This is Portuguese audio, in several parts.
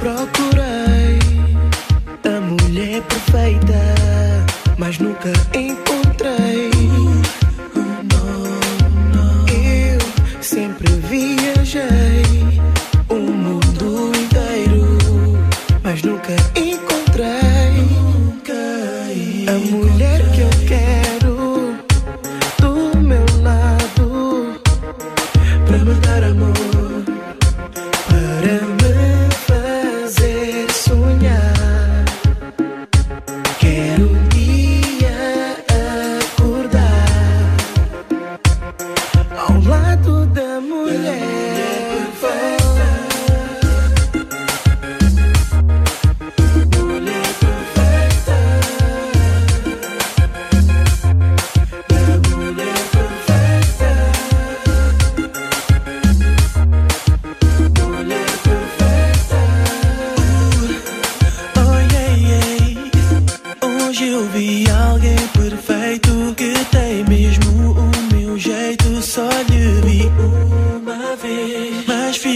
Procurei a mulher perfeita, mas nunca encontrei. Eu sempre viajei o mundo inteiro, mas nunca encontrei.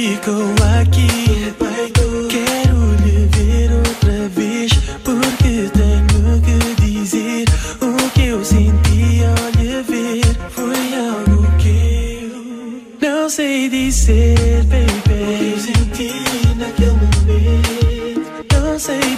ficou aqui. Quero lhe ver outra vez, porque tenho que dizer o que eu senti ao lhe ver. Foi algo que eu não sei dizer, baby. O que eu senti naquele momento, não sei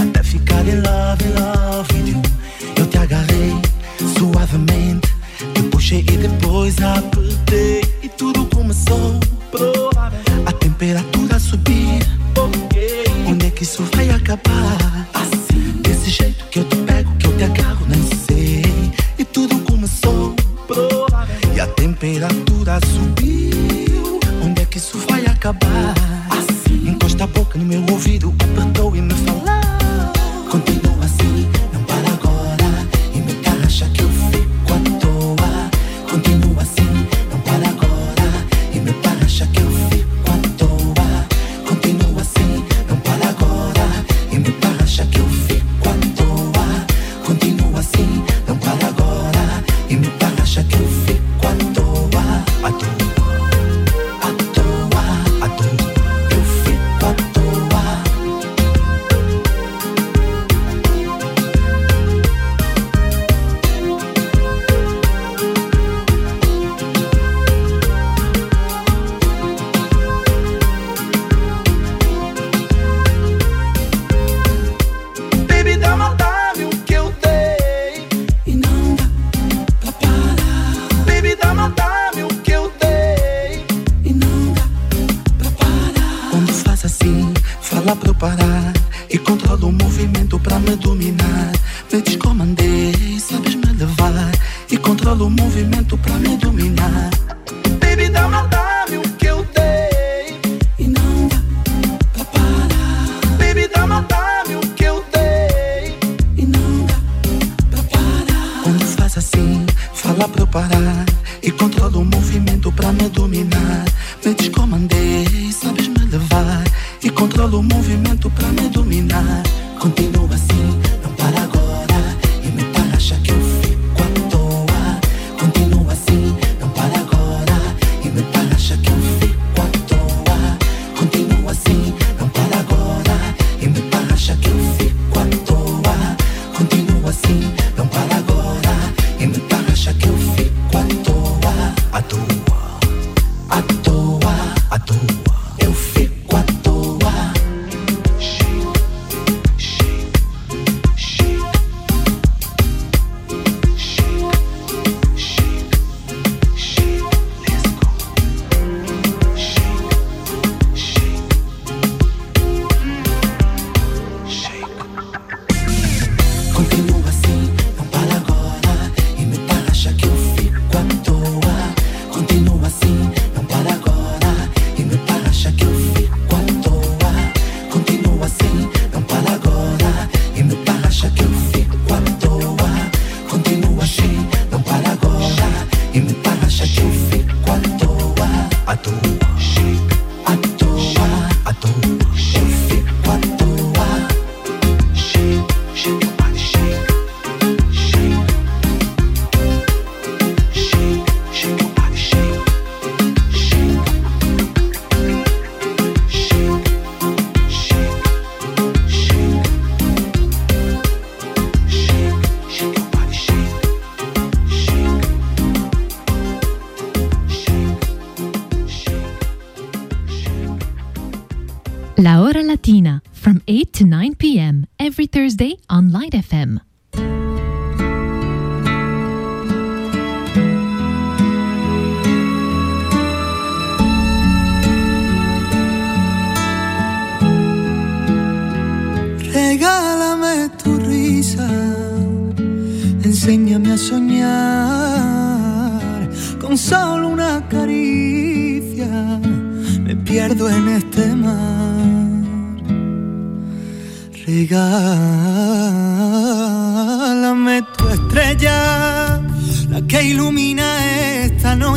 Até ficar em love, in love with you. Eu te agarrei suavemente. Te puxei e depois apertei. E tudo começou. A temperatura subir. Onde é que isso vai acabar? Assim, desse jeito que eu te pego, que eu te agarro, nem sei. E tudo começou. E a temperatura subiu. Onde é que isso vai acabar? Assim, encosta a boca no meu ouvido, apertou e me Controla o movimento pra me dominar. Baby, dá uma o que eu dei. E não dá pra parar. Baby, dá uma o que eu dei. E não dá pra parar. Quando faz assim, fala pra eu parar. E controla o movimento pra me dominar. Me descomandei, sabes me levar. E controla o movimento pra me dominar. Continua assim, every Thursday on Light FM. Regálame tu risa, enséñame a soñar con solo una caricia. Me pierdo en este mar. Regálame tu estrella, la que ilumina esta noche.